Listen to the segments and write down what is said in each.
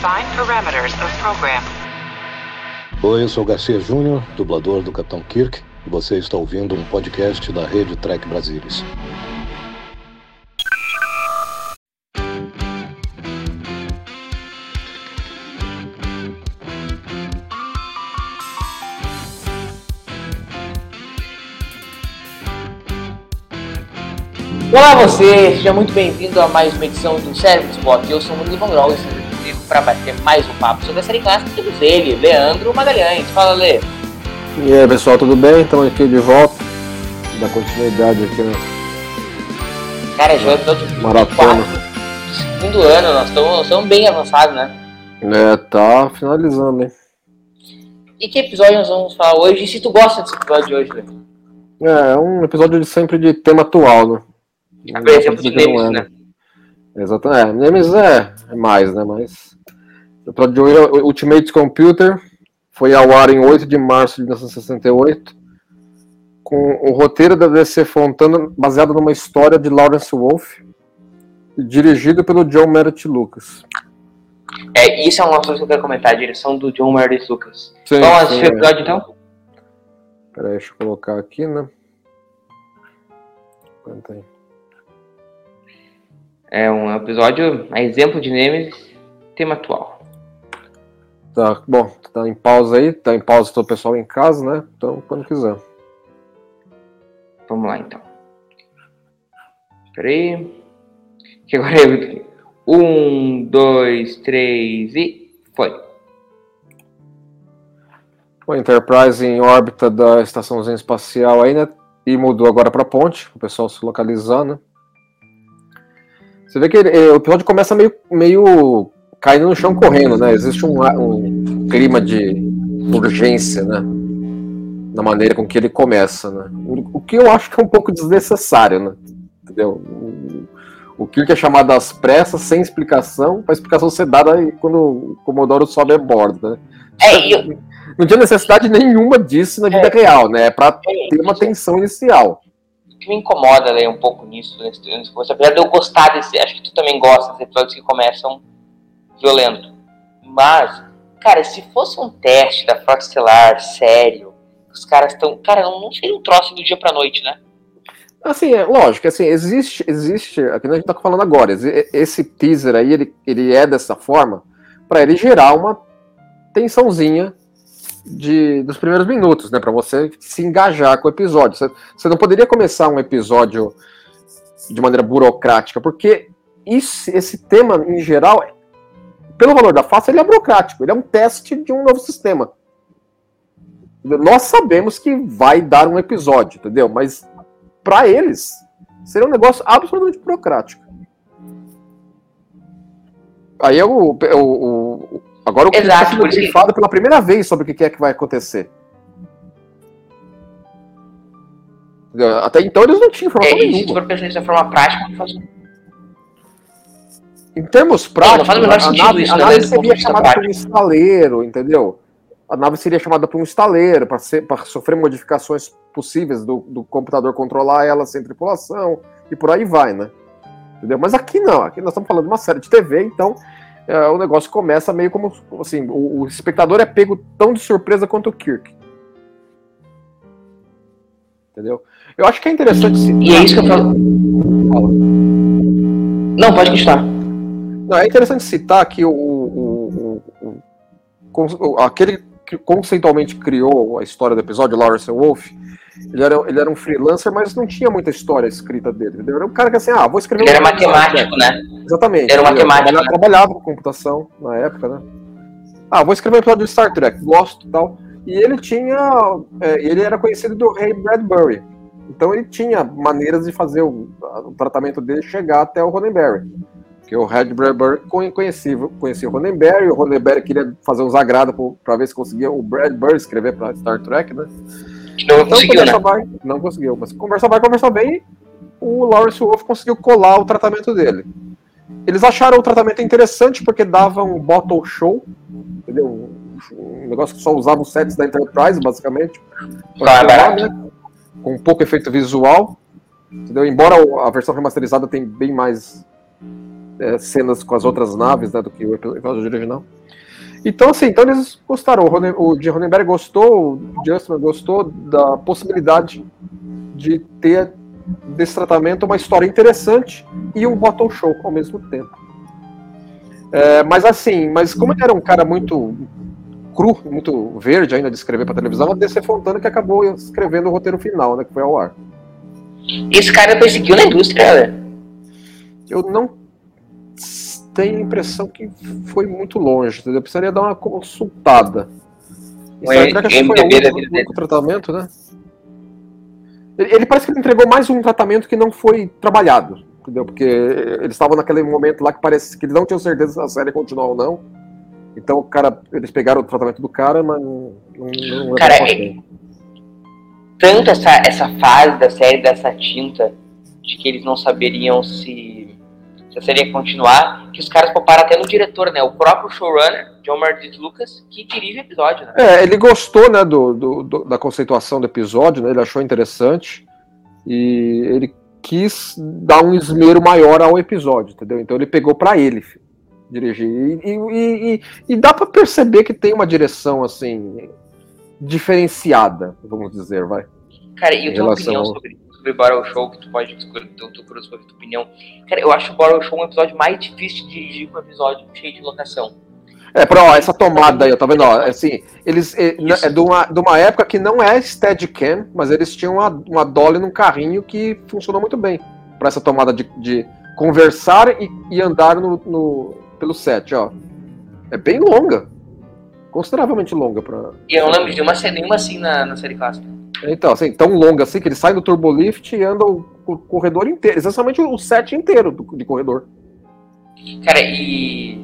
Define parameters of program. Oi, eu sou Garcia Júnior, dublador do Capitão Kirk, e você está ouvindo um podcast da rede Trek Brasilis. Olá você, seja muito bem-vindo a mais uma edição do Cérebro Spot. Eu sou o Murilo Van Grol e para bater mais um papo sobre a série clássica. Temos ele, Leandro Magalhães. Fala, Lê. E aí pessoal, tudo bem? Estamos aqui de volta. Da continuidade aqui no Cara, já estamos Maratona. segundo ano, nós estamos, bem avançados, né? É, tá finalizando, hein? E que episódio nós vamos falar hoje? E se tu gosta desse episódio de hoje, Lê? É, é um episódio de, sempre de tema atual, né? A exemplo, do é, Nemesis, né? Exatamente. É, Nemesis é, é mais, né? Mas. É o Ultimate Computer. Foi ao ar em 8 de março de 1968. Com o roteiro da DC Fontana, baseado numa história de Lawrence Wolfe. Dirigido pelo John Merritt Lucas. É, isso é uma coisa que eu quero comentar, a direção do John Meredith Lucas. Sim, Vamos assistir o episódio então? Peraí, deixa eu colocar aqui, né? Aguenta aí. É um episódio, a exemplo de Nemesis, tema atual. Tá, bom, tá em pausa aí, tá em pausa todo o pessoal em casa, né? Então, quando quiser. Vamos lá então. Espera aí. Que agora é. Um, dois, três e. Foi. O Enterprise em órbita da estaçãozinha espacial aí, né? E mudou agora pra ponte, o pessoal se localizar, né? Você vê que ele- o episódio começa meio, meio caindo no chão correndo, né? Existe um, um clima de urgência, né? Na maneira com que ele começa, né? O, que eu acho que é um pouco desnecessário, né? Entendeu? O, Kirk é chamado às pressas, sem explicação, para explicação ser dada aí quando o Comodoro sobe a bordo, né? É, eu, Não tinha necessidade nenhuma disso na vida real, né? É pra ter uma isso- tensão inicial. o que me incomoda ler um pouco nisso, nesse, nesse apesar de eu gostar desse. Acho que tu também gosta desses episódios que começam violento. Mas, cara, se fosse um teste da Frota Estelar sério, os caras estão. Cara, não, seria um troço do dia pra noite, né? Assim, é lógico, assim, existe, existe, aqui a gente tá falando agora, esse- teaser aí, ele, ele é dessa forma pra ele gerar uma tensãozinha de, dos primeiros minutos, né, Pra você se engajar com o episódio. Você, você não poderia começar um episódio de maneira burocrática, porque isso, esse tema, em geral, pelo valor da face, ele é burocrático, ele é um teste de um novo sistema. Nós sabemos que vai dar um episódio, entendeu? Mas para eles, seria um negócio absolutamente burocrático. Aí é o, o, agora o Exato, está sendo por isso que- brifado pela primeira vez sobre o que é que vai acontecer. Até então eles não tinham informação É, e se nenhuma. for pensar de forma prática, não faz Em termos não práticos, faz o menor a sentido nave, isso, a né, nave seria chamada por um estaleiro, entendeu? A nave seria chamada por um estaleiro para sofrer modificações possíveis do, do computador controlar ela sem tripulação e por aí vai, né? Entendeu? Mas aqui não, aqui nós estamos falando de uma série de TV, então é, o negócio começa meio como assim, o, o espectador é pego tão de surpresa quanto o Kirk. Entendeu? Eu acho que é interessante se E é isso que eu falo. Não, pode continuar. É interessante citar que o, o- o- aquele que conceitualmente criou a história do episódio, Lawrence Wolf, ele era, ele era um freelancer, mas não tinha muita história escrita dele. Entendeu? Era um cara que assim, ah, vou escrever Ele um era matemático, né? Exatamente. Ele era matemático, Ele né? trabalhava com computação na época, né? Ah, vou escrever um episódio de Star Trek, gosto e tal. E ele tinha. é, ele era conhecido do Ray Bradbury. Então ele tinha maneiras de fazer o, o tratamento dele chegar até o Roddenberry. Porque o Red Bradbury conhe- conhecia, conhecia o Roddenberry, o Roddenberry queria fazer uns agrados para ver se conseguia o Bradbury escrever para Star Trek, né? Não Então, conseguiu, né? vai, não conseguiu. Mas conversa vai, conversa bem, o Lawrence Wolf conseguiu colar o tratamento dele. Eles acharam o tratamento interessante porque dava um bottle show, entendeu? Um, um negócio que só usava os sets da Enterprise, basicamente. barato. né? Com pouco efeito visual. Entendeu? Embora a versão remasterizada tem bem mais é, cenas com as outras naves né, do que o episódio original. Então, assim, então eles gostaram. O, de Ronenberg gostou, o Justin gostou da possibilidade de ter desse tratamento uma história interessante e um bottle show ao mesmo tempo. É, mas assim, mas como ele era um cara muito cru, muito verde ainda de escrever para televisão, a DC Fontana que acabou escrevendo o roteiro final, né, que foi ao ar. Esse cara perseguiu na indústria, né? Eu não tenho a impressão que foi muito longe, entendeu? Eu precisaria dar uma consultada. O Será que foi o único tratamento, né? Ele, ele, parece que ele entregou mais um tratamento que não foi trabalhado, entendeu? Porque eles estavam naquele momento lá que parece que eles não tinham certeza se a série continua ou não. Então o cara, eles pegaram o tratamento do cara, mas não, não, não cara, é, tanto essa, essa fase da série dessa tinta de que eles não saberiam se, se a série ia continuar, que os caras pouparam até no diretor, né? O próprio showrunner, John Martin Lucas, que dirige o episódio, né? É, ele gostou, né, do, do, do, da conceituação do episódio, né? Ele achou interessante e ele quis dar um esmero maior ao episódio, entendeu? Então ele pegou para ele dirigir e, e, e, e dá para perceber que tem uma direção assim diferenciada, vamos dizer, vai. Cara, e eu tenho uma opinião sobre, sobre Battle Show, que tu pode discutir, tu, tu curioso sobre a tua opinião. Cara, eu acho o Battle Show um episódio mais difícil de dirigir que um episódio cheio de locação. É, pra, ó, essa tomada aí, tá vendo? Ó, assim, eles é, é, de, uma, de uma época que não é Steadicam, mas eles tinham uma, uma dolly num carrinho que funcionou muito bem para essa tomada de, de conversar e, e andar no, no, pelo set, ó. É bem longa consideravelmente longa para. E eu não lembro de uma nenhuma assim na, na série clássica. Então, assim, tão longa assim que ele sai do turbolift e anda o, o corredor inteiro, exatamente o set inteiro do, de corredor. Cara, e.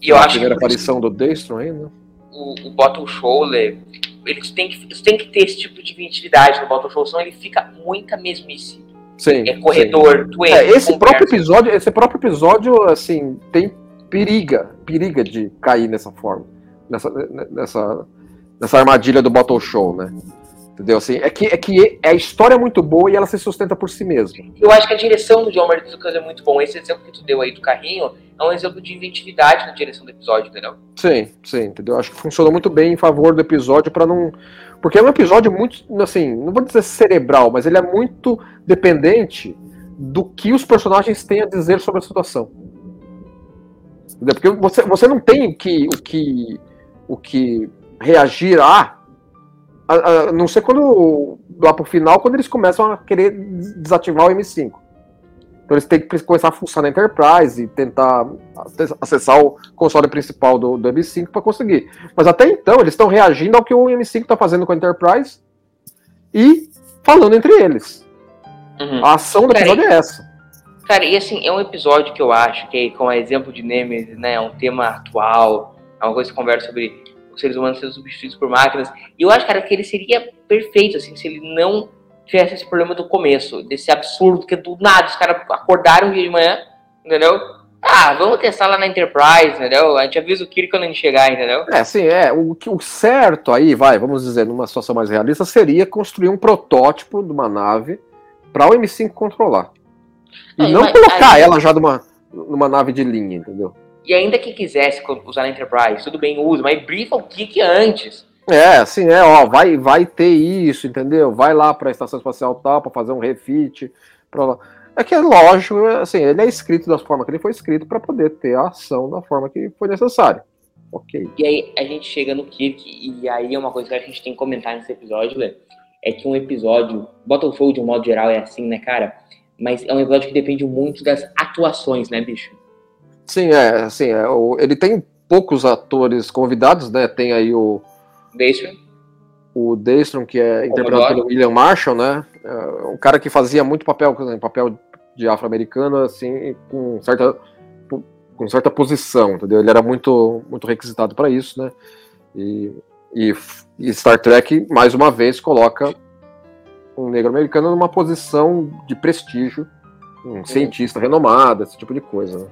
E eu a acho primeira que. aparição do Daystrom aí, né? O, o Bottle Shoulder, eles têm, que, eles têm que ter esse tipo de inventividade no Bottle Show, senão ele fica muita mesmice. Sim. É corredor, sim. é, esse próprio episódio, esse próprio episódio, assim, tem periga, periga de cair nessa forma nessa, nessa, nessa armadilha do bottle show, né? Entendeu? Assim, é que, é que a história é muito boa e ela se sustenta por si mesma. Eu acho que a direção do John Martin Lucas é muito bom. Esse exemplo que tu deu aí do carrinho é um exemplo de inventividade na direção do episódio, entendeu? Sim, sim, entendeu? Acho que funcionou muito bem em favor do episódio para não. Porque é um episódio muito, assim, não vou dizer cerebral, mas ele é muito dependente do que os personagens têm a dizer sobre a situação. Entendeu? Porque você, você não tem o que, o que o que reagir a, a, a não sei quando lá pro final, quando eles começam a querer desativar o M5. Então eles têm que começar a funcionar na Enterprise e tentar acessar o console principal do, do M5 para conseguir. Mas até então eles estão reagindo ao que o M5 está fazendo com a Enterprise e falando entre eles. Uhum. A ação do episódio é essa. Cara, e assim, é um episódio que eu acho que, com exemplo de Nemesis, né, é um tema atual, é uma coisa que conversa sobre os seres humanos sendo substituídos por máquinas. E eu acho, cara, que ele seria perfeito, assim, se ele não tivesse esse problema do começo, desse absurdo, que do nada os caras acordaram um dia de manhã, entendeu? Ah, vamos testar lá na Enterprise, entendeu? A gente avisa o Kirk quando a gente chegar, entendeu? É, sim, é. O, o certo aí, vai, vamos dizer, numa situação mais realista, seria construir um protótipo de uma nave para o M5 controlar. E não, não colocar aí... ela já numa, numa nave de linha, entendeu? E ainda que quisesse usar na Enterprise, tudo bem, usa, mas brifa o Kik antes. É, assim, é, ó, vai, vai ter isso, entendeu? Vai lá para a estação espacial tal para fazer um refit. Pra... É que é lógico, assim, ele é escrito da forma que ele foi escrito para poder ter a ação da forma que foi necessário. Ok. E aí a gente chega no Kirk, e aí é uma coisa que a gente tem que comentar nesse episódio, Lê, é que um episódio, Battlefield de um modo geral é assim, né, cara? Mas é um episódio que depende muito das atuações, né, bicho? Sim, é, assim, é, o, ele tem poucos atores convidados, né? Tem aí o. Daystrom. O Daystrom, que é interpretado pelo William Marshall, né? É um cara que fazia muito papel, papel de afro-americano, assim, com certa, com certa posição, entendeu? Ele era muito, muito requisitado para isso, né? E, e, e, Star Trek, mais uma vez, coloca um negro americano numa posição de prestígio, um cientista renomado, esse tipo de coisa, né?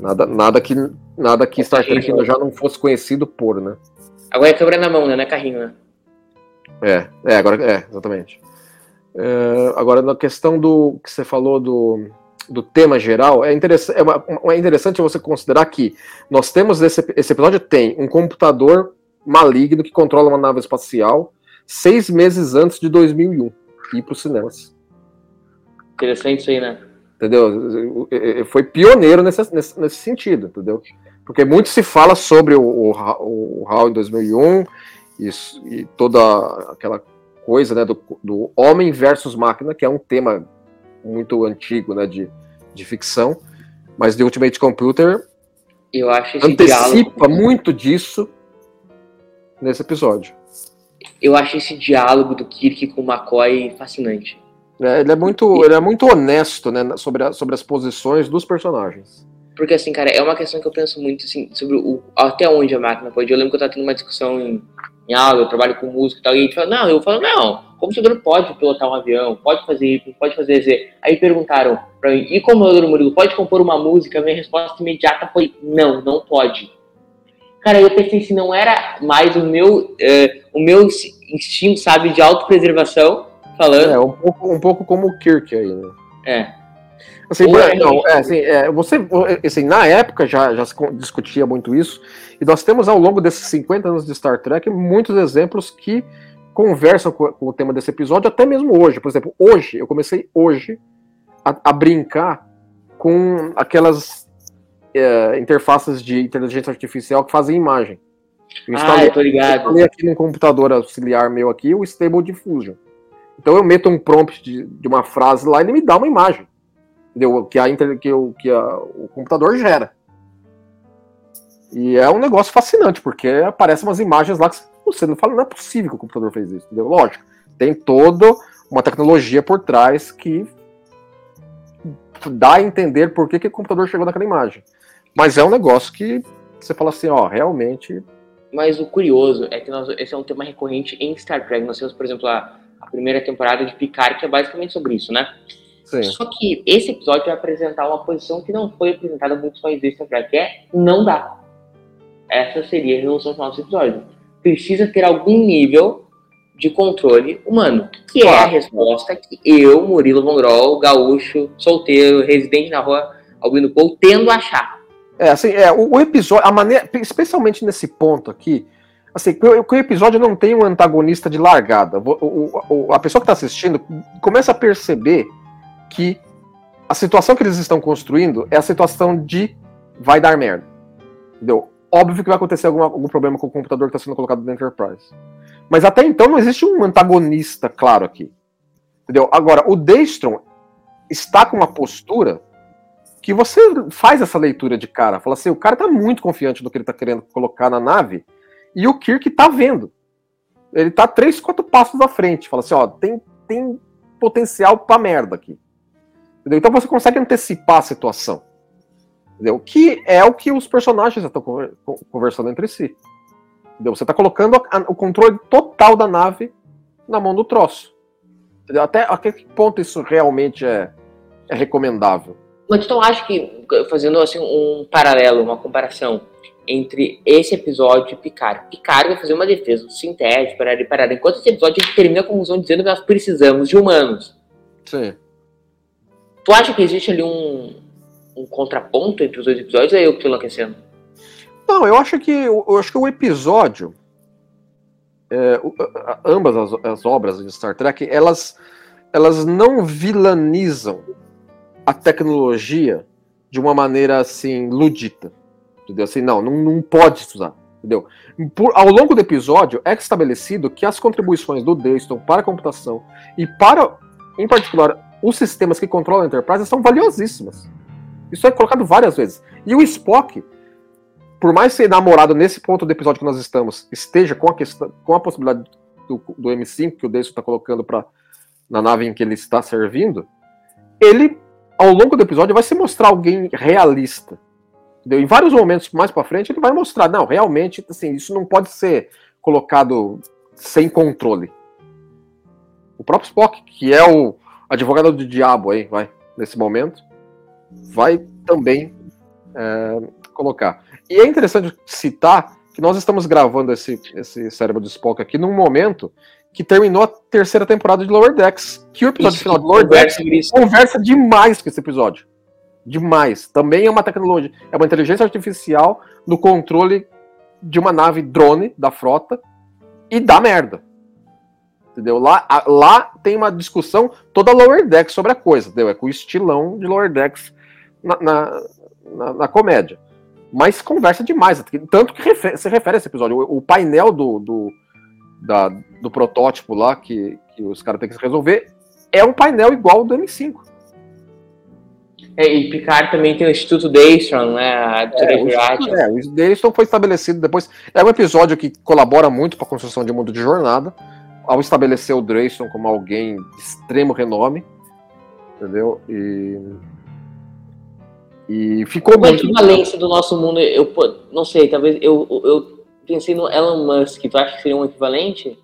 Nada, nada que, nada que Star Trek já não fosse conhecido por, né? Agora é câmera na mão, né? Não é carrinho, né? É, é, agora é, exatamente. É, agora, na questão do que você falou do, do tema geral, é, interessante, é, uma, é interessante você considerar que nós temos esse, esse episódio tem um computador maligno que controla uma nave espacial seis meses antes de 2001 ir para os cinemas. Interessante isso aí, né? Entendeu? Foi pioneiro nesse, nesse, nesse sentido, entendeu? Porque muito se fala sobre o, o, o HAL em 2001 isso, e toda aquela coisa né, do, do homem versus máquina, que é um tema muito antigo né, de, de ficção, mas The Ultimate Computer eu acho antecipa diálogo... muito disso nesse episódio. Eu acho esse diálogo do Kirk com o McCoy fascinante. É, ele, é muito, ele é muito honesto né, sobre, a, sobre as posições dos personagens. Porque, assim, cara, é uma questão que eu penso muito, assim, sobre o, até onde a máquina pode. Eu lembro que eu tava tendo uma discussão em, em aula, eu trabalho com música e tal, e a gente fala, não, eu falo, não, o computador pode pilotar um avião, pode fazer isso, pode fazer Z. Aí perguntaram pra mim, e como o Murilo, pode compor uma música? Minha resposta imediata foi, não, não pode. Cara, eu pensei se não era mais o meu, uh, o meu instinto, sabe, de autopreservação falando. É, um pouco, um pouco como o Kirk aí, né? É. Assim, é, não, é, assim, é, você, assim, na época já, já se discutia muito isso, e nós temos ao longo desses 50 anos de Star Trek muitos exemplos que conversam com, com o tema desse episódio, até mesmo hoje. Por exemplo, hoje, eu comecei hoje a, a brincar com aquelas é, interfaces de inteligência artificial que fazem imagem. Eu instalei, ah, eu tô ligado. Eu instalei aqui no computador auxiliar meu aqui o Stable Diffusion. Então eu meto um prompt de, de uma frase lá e ele me dá uma imagem entendeu? que, a, que, o, que a, o computador gera. E é um negócio fascinante, porque aparecem umas imagens lá que você não fala, não é possível que o computador fez isso, entendeu? Lógico, tem toda uma tecnologia por trás que dá a entender por que, que o computador chegou naquela imagem. Mas é um negócio que você fala assim, ó, realmente. Mas o curioso é que nós, esse é um tema recorrente em Star Trek. Nós temos, por exemplo, a, a primeira temporada de Picard, que é basicamente sobre isso, né? Sim. Só que esse episódio vai apresentar uma posição que não foi apresentada muito mais vezes na que é não dá. Essa seria a resolução final desse episódio. Precisa ter algum nível de controle humano, que é a resposta que eu, Murilo Vongrol, gaúcho, solteiro, residente na rua Albino Pou, tendo a achar. É, assim, é, o, o, episódio, a maneira, especialmente nesse ponto aqui, assim, que o, episódio não tem um antagonista de largada. O, o a pessoa que está assistindo começa a perceber que a situação que eles estão construindo é a situação de vai dar merda. Entendeu? Óbvio que vai acontecer algum, algum problema com o computador que está sendo colocado no Enterprise. Mas até então não existe um antagonista claro aqui. Entendeu? Agora, o Daystrom está com uma postura que você faz essa leitura de cara. Fala assim, o cara está muito confiante no que ele está querendo colocar na nave e o Kirk está vendo. Ele está três, quatro passos à frente. Fala assim, ó, tem, tem potencial para merda aqui. Entendeu? Então você consegue antecipar a situação. Entendeu? Que é o que os personagens estão conversando entre si. Entendeu? Você está colocando a, o controle total da nave na mão do troço. Entendeu? Até até que ponto isso realmente é, é recomendável? Mas então acho que, fazendo assim um paralelo, uma comparação entre esse episódio e Picard. Picard vai fazer uma defesa sintética, parar e parar. Enquanto esse episódio termina a conclusão dizendo que nós precisamos de humanos. Sim. Tu acha que existe ali um, um contraponto entre os dois episódios ou é eu que estou enlouquecendo? Não, eu acho que eu acho que o episódio, é, ambas as, as, obras de Star Trek, elas, elas não vilanizam a tecnologia de uma maneira assim ludita, entendeu? Assim, não, não, não pode usar, entendeu? Por, ao longo do episódio é estabelecido que as contribuições do Dayston para a computação e para, em particular, os sistemas que controlam a Enterprise são valiosíssimas. Isso é colocado várias vezes. E o Spock, por mais ser namorado nesse ponto do episódio que nós estamos, esteja com a, questão, com a possibilidade do, do M5 que o Deison está colocando para na nave em que ele está servindo, ele, ao longo do episódio, vai se mostrar alguém realista. Entendeu? Em vários momentos mais para frente, ele vai mostrar, não, realmente, assim, isso não pode ser colocado sem controle. O próprio Spock, que é o, advogado do diabo aí, vai, nesse momento, vai também é, colocar. E é interessante citar que nós estamos gravando esse, esse cérebro do Spock aqui num momento que terminou a terceira temporada de Lower Decks. Que o episódio isso, final de Lower Decks conversa demais com esse episódio. Demais. Também é uma tecnologia, é uma inteligência artificial no controle de uma nave drone da frota e dá merda. Entendeu? Lá, a, lá tem uma discussão toda Lower Decks sobre a coisa, entendeu? É com o estilão de Lower Decks na, na, na, na comédia. Mas conversa demais. Tanto que refer, se refere a esse episódio. O, o painel do, do, da, do protótipo lá que, que os caras têm que resolver é um painel igual ao do M5. É, e Picard também tem o Instituto Daystrom, né? A é, o, Instituto, é, o Daystrom foi estabelecido depois. É um episódio que colabora muito para a construção de mundo de jornada, ao estabelecer o Daystrom como alguém de extremo renome, entendeu? E, e ficou Uma muito. equivalência do nosso mundo, eu não sei, talvez eu, eu pensei no Elon Musk, tu acha que seria um equivalente?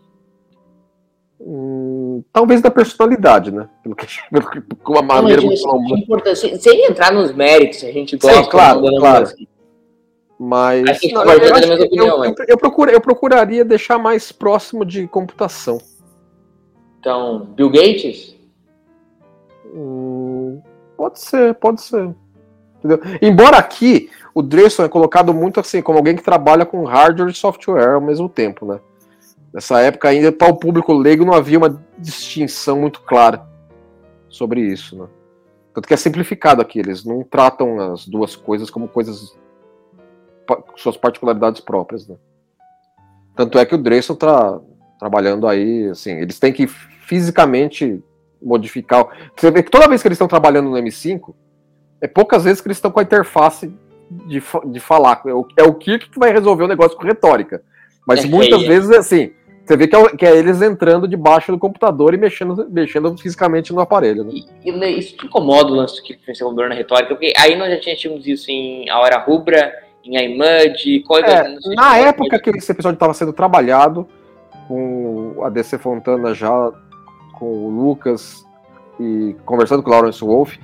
Hum, talvez da personalidade, né? Pelo que, pelo, com a maneira como é sem, sem entrar nos méritos, a gente gosta. Sim, claro, claro. Mas não, eu, eu, opinião, eu, eu, procura, eu procuraria deixar mais próximo de computação. Então, Bill Gates? Hum, pode ser, pode ser. Entendeu? Embora aqui o Dreyson é colocado muito assim, como alguém que trabalha com hardware e software ao mesmo tempo, né? Nessa época ainda para o público leigo não havia uma distinção muito clara sobre isso, né? Tanto que é simplificado aqui, eles não tratam as duas coisas como coisas suas particularidades próprias, né? Tanto é que o Dreyson tá trabalhando aí, assim, eles têm que fisicamente modificar. Você vê que toda vez que eles estão trabalhando no M5, é poucas vezes que eles estão com a interface de, de falar. É o, é o Kirk que vai resolver o negócio com retórica. Mas é muitas vezes é assim. Você vê que é, que é, eles entrando debaixo do computador e mexendo, mexendo fisicamente no aparelho. Né? E, e, isso te incomoda o lance do computador na retórica, porque aí nós já tínhamos isso em A Hora Rubra, em iMud, coisas. É, na época que esse episódio estava sendo trabalhado, com a DC Fontana já, com o Lucas e conversando com o Lawrence Wolf,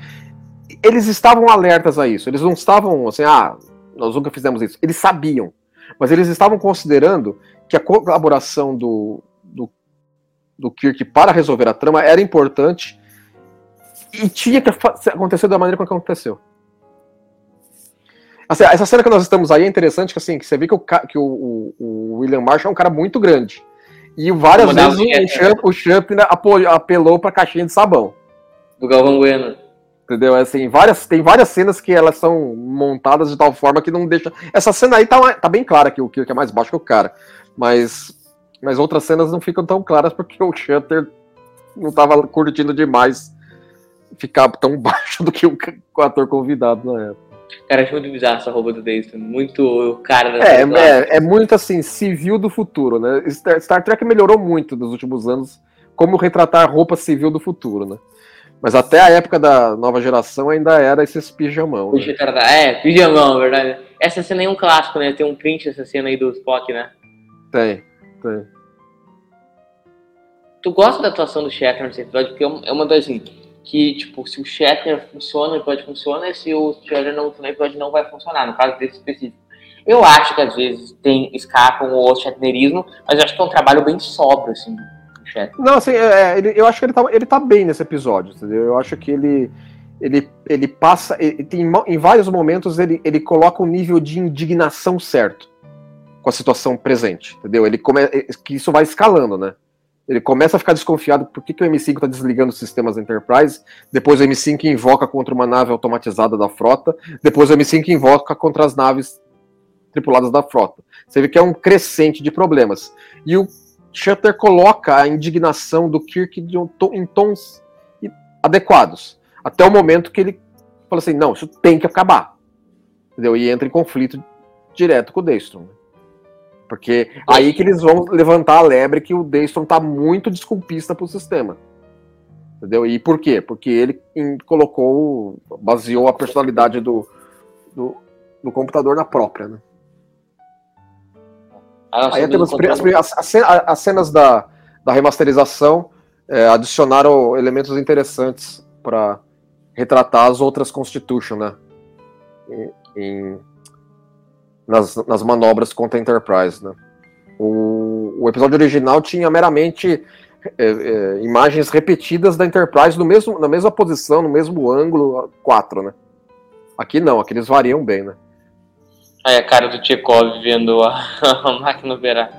eles estavam alertas a isso. Eles não estavam assim, ah, nós nunca fizemos isso. Eles sabiam. Mas eles estavam considerando que a colaboração do, do, do Kirk para resolver a trama era importante e tinha que acontecer da maneira como aconteceu. Assim, essa cena que nós estamos aí é interessante, que, assim, que você vê que, o, que o, o William Marshall é um cara muito grande. E várias vezes o, Champ, o Champ apelou para caixinha de sabão. Do Galvão Bueno. Entendeu? Assim, várias, tem várias cenas que elas são montadas de tal forma que não deixa. Essa cena aí tá, tá bem clara que o Kirk é mais baixo que o cara. Mas, mas outras cenas não ficam tão claras porque o Shutter não tava curtindo demais ficar tão baixo do que o, ator convidado na época. Cara, acho muito bizarro essa roupa do Davidson. Muito cara da é, é, é, muito assim, civil do futuro, né? Star, Star Trek melhorou muito nos últimos anos como retratar a roupa civil do futuro, né? Mas até a época da nova geração ainda era esses pijamão. Né? É, pijamão, verdade. Essa cena é um clássico, né? Tem um print dessa cena aí do Spock, né? Tem, tem. Tu gosta da atuação do Shatner nesse episódio? Porque é uma das assim, que, tipo, se o Shatner funciona, o episódio funciona, e se o Shatner não funciona, o episódio não vai funcionar, no caso desse específico. Eu acho que às vezes tem escapam o Shatnerismo, mas eu acho que é um trabalho bem sóbrio, assim, não, assim, é, é, ele, eu acho que ele tá, ele tá bem nesse episódio, entendeu? Eu acho que ele, ele, ele passa. Ele, tem, em vários momentos ele, ele coloca um nível de indignação certo com a situação presente, entendeu? Ele come, é, que isso vai escalando, né? Ele começa a ficar desconfiado por que, que o M5 está desligando os sistemas da Enterprise, depois o M5 invoca contra uma nave automatizada da frota, depois o M5 invoca contra as naves tripuladas da frota. Você vê que é um crescente de problemas. E o Shutter coloca a indignação do Kirk um em tons adequados. Até o momento que ele fala assim: não, isso tem que acabar. Entendeu? E entra em conflito direto com o Daystrom. Porque aí que eles vão levantar a lebre que o Daystrom tá muito desculpista pro sistema. Entendeu? E por quê? Porque ele colocou, baseou a personalidade do, do, do computador na própria, né? Ah, Aí temos as, as, as, cenas da, da remasterização é, adicionaram elementos interessantes para retratar as outras Constitution, né? Em, em, nas, nas manobras contra a Enterprise, né? O, o episódio original tinha meramente é, é, imagens repetidas da Enterprise no mesmo, na mesma posição, no mesmo ângulo, 4, né? Aqui não, aqui eles variam bem, né? Aí a cara do Tchekov vendo a, a máquina operar.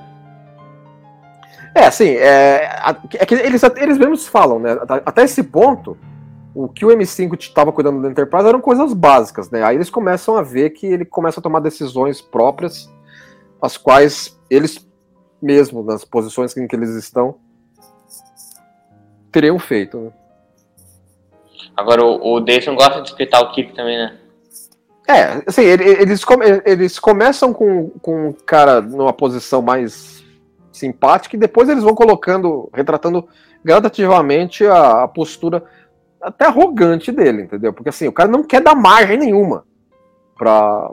É, assim, é, é que eles, eles mesmos falam, né? Até esse ponto, o que o M5 estava cuidando da Enterprise eram coisas básicas, né? Aí eles começam a ver que ele começa a tomar decisões próprias, as quais eles mesmo, nas posições em que eles estão, teriam feito, né? Agora o, o Dayson gosta de espetar o Kirk também, né? É, assim, eles, eles começam com, com um cara numa posição mais simpática e depois eles vão colocando, retratando gradativamente a, a postura até arrogante dele, entendeu? Porque assim, o cara não quer dar margem nenhuma pra,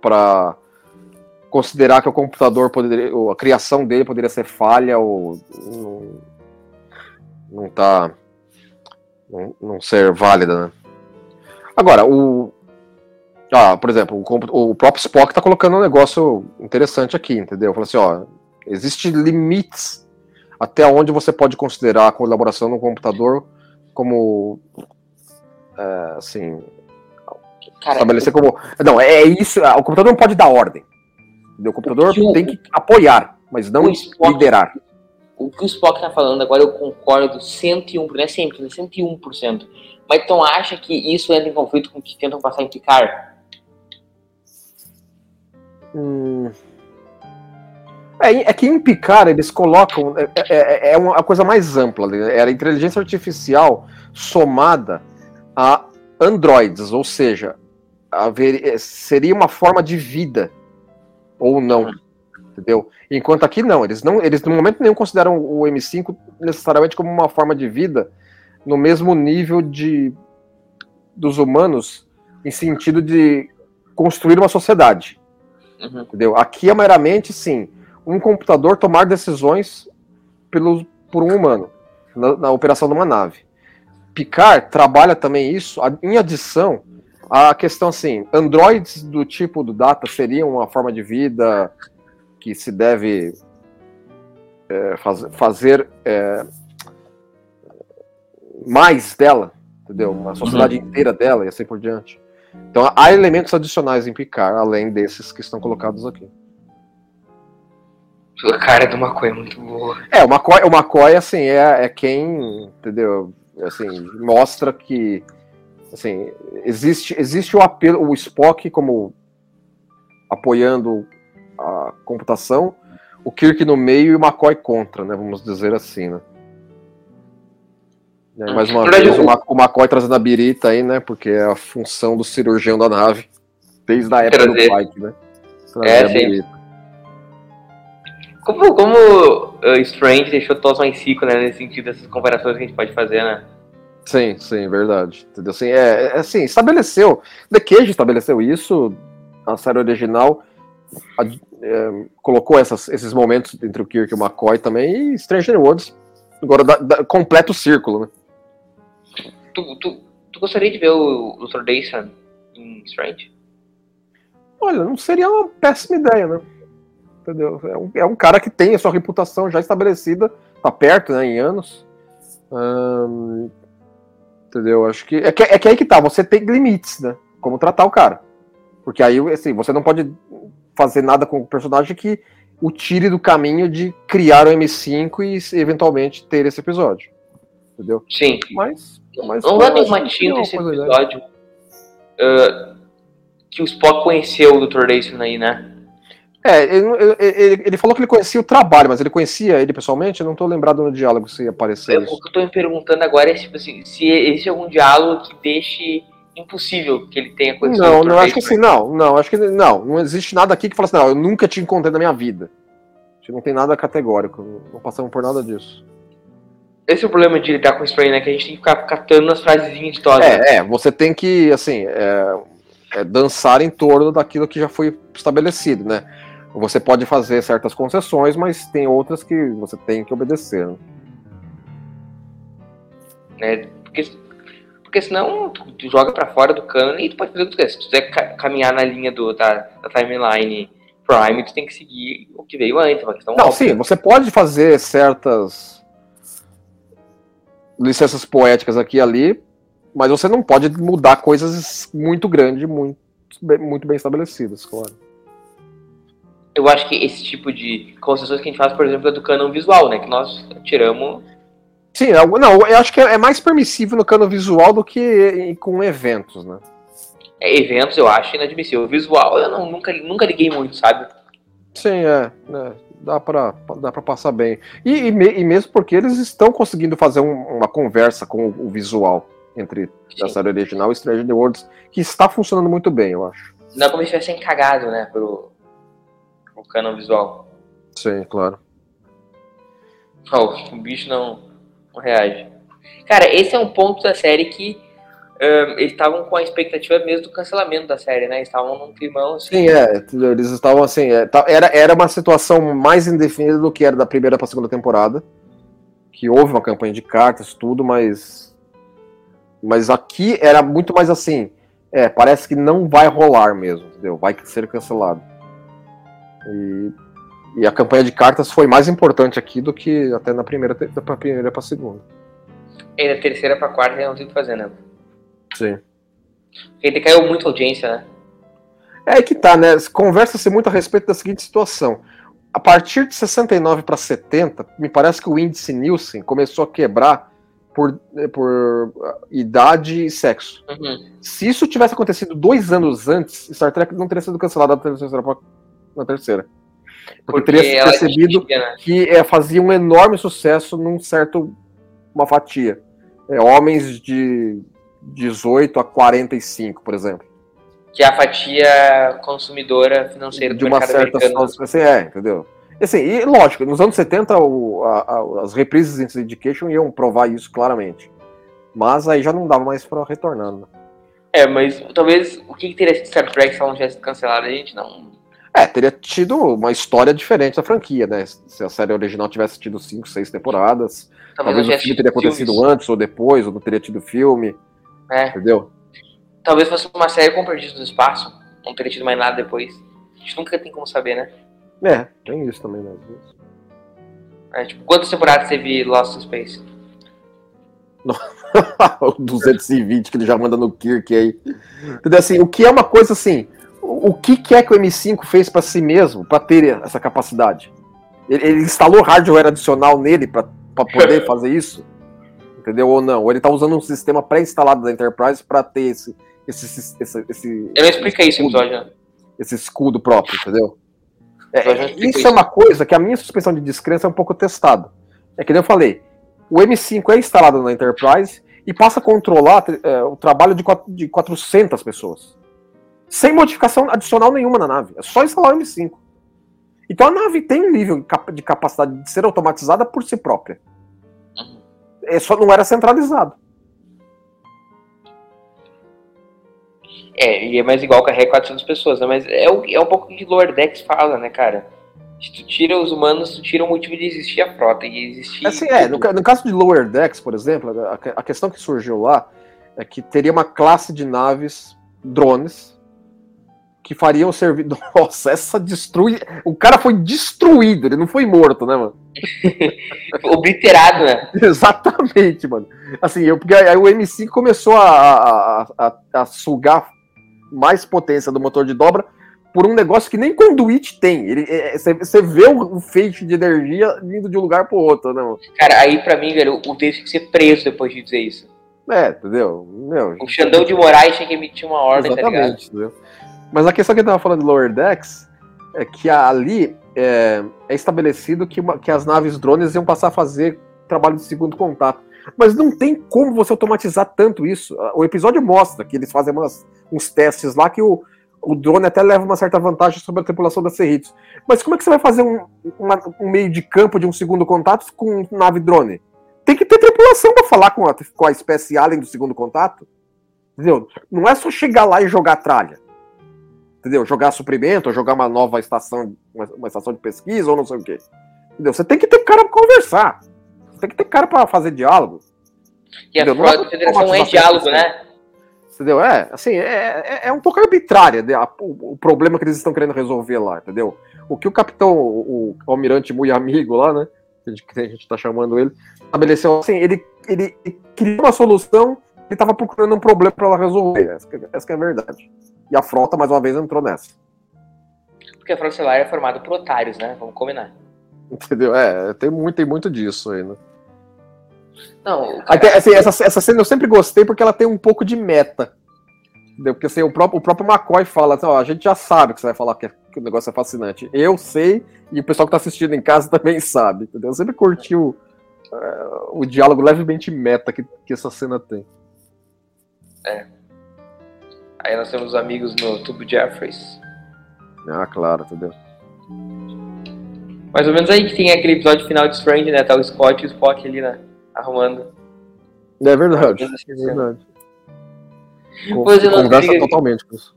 pra considerar que o computador poderia, a criação dele poderia ser falha ou não, não tá não, não ser válida, né? Agora, o ah, por exemplo, o, o próprio Spock tá colocando um negócio interessante aqui, entendeu? Falou assim, ó, existe limites até onde você pode considerar a colaboração no computador como é, assim Cara, estabelecer como não é isso o computador não pode dar ordem o computador o tem que apoiar mas não Spock, liderar. O que o Spock está falando agora eu concordo 101 não é sempre 101% mas então acha que isso entra em conflito com o que tentam passar em Picard hum. É, é, que em Picard eles colocam. É, é, é, é uma coisa mais ampla. Né? Era inteligência artificial somada a androides, ou seja, haver, é, seria uma forma de vida ou não. Entendeu? Enquanto aqui não, eles não, eles no momento nenhum consideram o M5 necessariamente como uma forma de vida no mesmo nível de dos humanos em sentido de construir uma sociedade. Uhum. Entendeu? Aqui é meramente sim um computador tomar decisões pelo, por um humano na, na operação de uma nave. Picard trabalha também isso em adição à questão assim, androids do tipo do Data seriam uma forma de vida que se deve é, faz, fazer é, mais dela, entendeu? Uma sociedade uhum. inteira dela e assim por diante. Então há elementos adicionais em Picard, além desses que estão colocados aqui. A cara do McCoy é muito boa. É, o McCoy, o McCoy assim, é, é quem, entendeu? Assim, mostra que assim, existe, existe o apelo, o Spock como apoiando a computação, o Kirk no meio e o McCoy contra, né? Vamos dizer assim, né? É, mais uma vez, o McCoy trazendo a birita aí, né? Porque é a função do cirurgião da nave, desde a época Trazer. do Pike, né? Trazer é, a birita. Como, como uh, Strange deixou todos mais ciclo, né? Nesse sentido, essas comparações que a gente pode fazer, né? Sim, sim, verdade. Entendeu? Assim, é, é assim, estabeleceu. The Cage estabeleceu isso, a série original a, é, colocou essas, esses momentos entre o Kirk e o McCoy também, e Stranger Worlds agora dá, dá, completa o círculo, né? Tu, tu, tu gostaria de ver o Dr. Dayson em Strange? Olha, não seria uma péssima ideia, né? entendeu? É um, é um cara que tem a sua reputação já estabelecida, tá perto, né, em anos. Hum, entendeu? Acho que é, que é que aí que tá, você tem limites, né? Como tratar o cara. Porque aí, assim, você não pode fazer nada com o personagem que o tire do caminho de criar o M5 e eventualmente ter esse episódio. Entendeu? Sim. Mas. Mas não dá nenhuma tinta esse episódio. Uh, que o Spock conheceu o Dr. Dayson aí, né? É, ele, ele, ele, falou que ele conhecia o trabalho, mas ele conhecia ele pessoalmente? Eu não estou lembrado no diálogo se apareceu. É, o que eu estou me perguntando agora é tipo assim, se existe algum diálogo que deixe impossível que ele tenha conhecido Não, não acho que assim, não, não, acho que não, não existe nada aqui que fala assim, não, eu nunca te encontrei na minha vida. Não tem nada categórico, não passamos por nada disso. Esse é o problema de lidar com o Spray, né? Que a gente tem que ficar catando as frasezinhas de todas. É, é, você tem que, assim, é, é, dançar em torno daquilo que já foi estabelecido, né? Você pode fazer certas concessões, mas tem outras que você tem que obedecer. Né? É, porque, porque senão tu, tu joga para fora do cano e tu pode fazer o que tu quiser. Se tu quiser ca caminhar na linha do, da, da timeline Prime, tu tem que seguir o que veio antes. Questão Não, óbvia. sim, você pode fazer certas licenças poéticas aqui e ali, Mas você não pode mudar coisas muito grandes, muito, muito bem estabelecidas, claro. Eu acho que esse tipo de concessões que a gente faz, por exemplo, é do canon visual, né? Que nós tiramos. Sim, eu- não, eu acho que é mais permissível no cano visual do que com eventos, né? é, eventos, eu acho inadmissível. Visual eu não, nunca, nunca liguei muito, sabe? Sim, é. né, dá, pra, dá pra passar bem. E, e, me- e mesmo porque eles estão conseguindo fazer um- uma conversa com o, o visual entre a série original e Stranger Worlds, que está funcionando muito bem, eu acho. Não é como se tivessem cagado, né? Pro, pro canon visual. Sim, claro. Oh, o bicho não, não reage. Cara, esse é um ponto da série que eles estavam com a expectativa mesmo do cancelamento da série, né? Eles estavam num climão assim. Sim, é. Eles estavam assim. é, tá- era, era uma situação mais indefinida do que era da primeira pra segunda temporada. Que houve uma campanha de cartas, tudo, mas. Mas aqui era muito mais assim. É, parece que não vai rolar mesmo, entendeu? Vai ser cancelado. E, e a campanha de cartas foi mais importante aqui do que até na primeira, da primeira pra segunda. E da terceira pra quarta não tem o que fazer, né? Sim. Porque ele caiu muito a audiência, né? É que tá, né? Conversa-se muito a respeito da seguinte situação. A partir de 69 para 70, me parece que o índice Nielsen começou a quebrar por, eh, por ah, idade e sexo. Uhum. Se isso tivesse acontecido dois anos antes, Star Trek não teria sido cancelado na terceira. Na terceira. Porque, teria se ela percebido né? que eh, fazia um enorme sucesso num certo. uma fatia. É, homens de 18 a 45, por exemplo. Que é a fatia consumidora financeira do de uma certa americano. assim, é, entendeu? Assim, e lógico, nos anos 70 o- a- a- as reprises em Education iam provar isso claramente. Mas aí já não dava mais pra retornar. Né? É, mas talvez o que, que teria sido Star Trek se ela não tivesse sido cancelada? A gente não. É, teria tido uma história diferente da franquia, né? Se a série original tivesse tido cinco, seis temporadas, Talvez, talvez o filme teria acontecido filmes. antes ou depois, ou não teria tido filme, É, entendeu? talvez fosse uma série com Perdidos no Espaço. Não teria tido mais nada depois. A gente nunca tem como saber, né? É, tem isso também, né? É, tipo, quantas temporadas teve Lost in Space? o 220 que ele já manda no Kirk aí. Entendeu? Assim, o que é uma coisa assim, o que, que é que o M5 fez pra si mesmo para ter essa capacidade? Ele, ele instalou hardware adicional nele pra poder fazer isso? Entendeu? Ou não? Ou ele tá usando um sistema pré-instalado da Enterprise pra ter esse esse, esse, esse, Eu explica isso episódio, né? esse escudo próprio, entendeu? É, explico isso, isso. é uma coisa que a minha suspensão de descrença é um pouco testada. É que nem eu falei, o M5 é instalado na Enterprise e passa a controlar é, o trabalho de, de 400 pessoas. Sem modificação adicional nenhuma na nave. É só instalar o M5. Então a nave tem um nível de capacidade de ser automatizada por si própria. É só não era centralizado. É, e é mais igual carregar 400 pessoas, né? Mas é, o, é um pouco que Lower Decks fala, né, cara? Se tu tira os humanos, tu tira o motivo de existir a frota. E existir. Assim, é, no, no caso de Lower Decks, por exemplo, a, a questão que surgiu lá é que teria uma classe de naves, drones, que fariam serviço. Nossa, essa destrui. O cara foi destruído, ele não foi morto, né, mano? Obliterado, né? Exatamente, mano. Assim, eu, porque aí o M5 começou a, a, a, a sugar mais potência do motor de dobra por um negócio que nem conduíte tem. Ele, é, você, você vê o, o feixe de energia vindo de um lugar pro outro, né, mano? Cara, aí pra mim, velho, o David tinha que ser preso depois de dizer isso. É, entendeu? Meu, O Xandão de Moraes tinha que emitir uma ordem, tá ligado? Exatamente, entendeu? Mas a questão que eu tava falando de Lower Decks é que ali é, é estabelecido que, uma- que as naves drones iam passar a fazer trabalho de segundo contato. Mas não tem como você automatizar tanto isso. O episódio mostra que eles fazem umas- uns testes lá que o, o drone até leva uma certa vantagem sobre a tripulação da Cerritos. Mas como é que você vai fazer um, uma- um meio de campo de um segundo contato com nave drone? Tem que ter tripulação para falar com a, com a espécie alien do segundo contato. Entendeu? Não é só chegar lá e jogar tralha. Entendeu? Jogar suprimento, jogar uma nova estação, uma, uma estação de pesquisa, ou não sei o quê. Entendeu? Você tem que ter cara pra conversar. Você tem que ter cara pra fazer diálogo. E a Entendeu? Frota é da federação é diálogo, né? Entendeu? É, assim, é, é, é um pouco arbitrária né, a- o, o problema que eles estão querendo resolver lá, entendeu? O que o capitão, o, o almirante muito amigo lá, né? Que a gente, que a gente tá chamando ele, estabeleceu assim, ele, ele criou uma solução ele tava procurando um problema pra ela resolver. Essa, que- essa é a verdade. E a frota, mais uma vez, entrou nessa. Porque a Frota Estelar é formada por otários, né? Vamos combinar. Entendeu? É, tem muito, tem muito disso aí, né? Não, cara- Até, assim, essa, essa cena eu sempre gostei porque ela tem um pouco de meta. Entendeu? Porque assim, o, próprio, o próprio McCoy fala assim, ó, a gente já sabe que você vai falar que, que o negócio é fascinante. Eu sei, e o pessoal que tá assistindo em casa também sabe. Entendeu? Eu sempre curti o, eh, o diálogo levemente meta que, que essa cena tem. Aí nós temos os amigos no Tubo Jeffries. Ah, claro, entendeu? Mais ou menos aí que tem aquele episódio final de Strange, né? Tá o Scott e o Spock ali, né? Arrumando. É verdade. É verdade. Conversa totalmente com isso.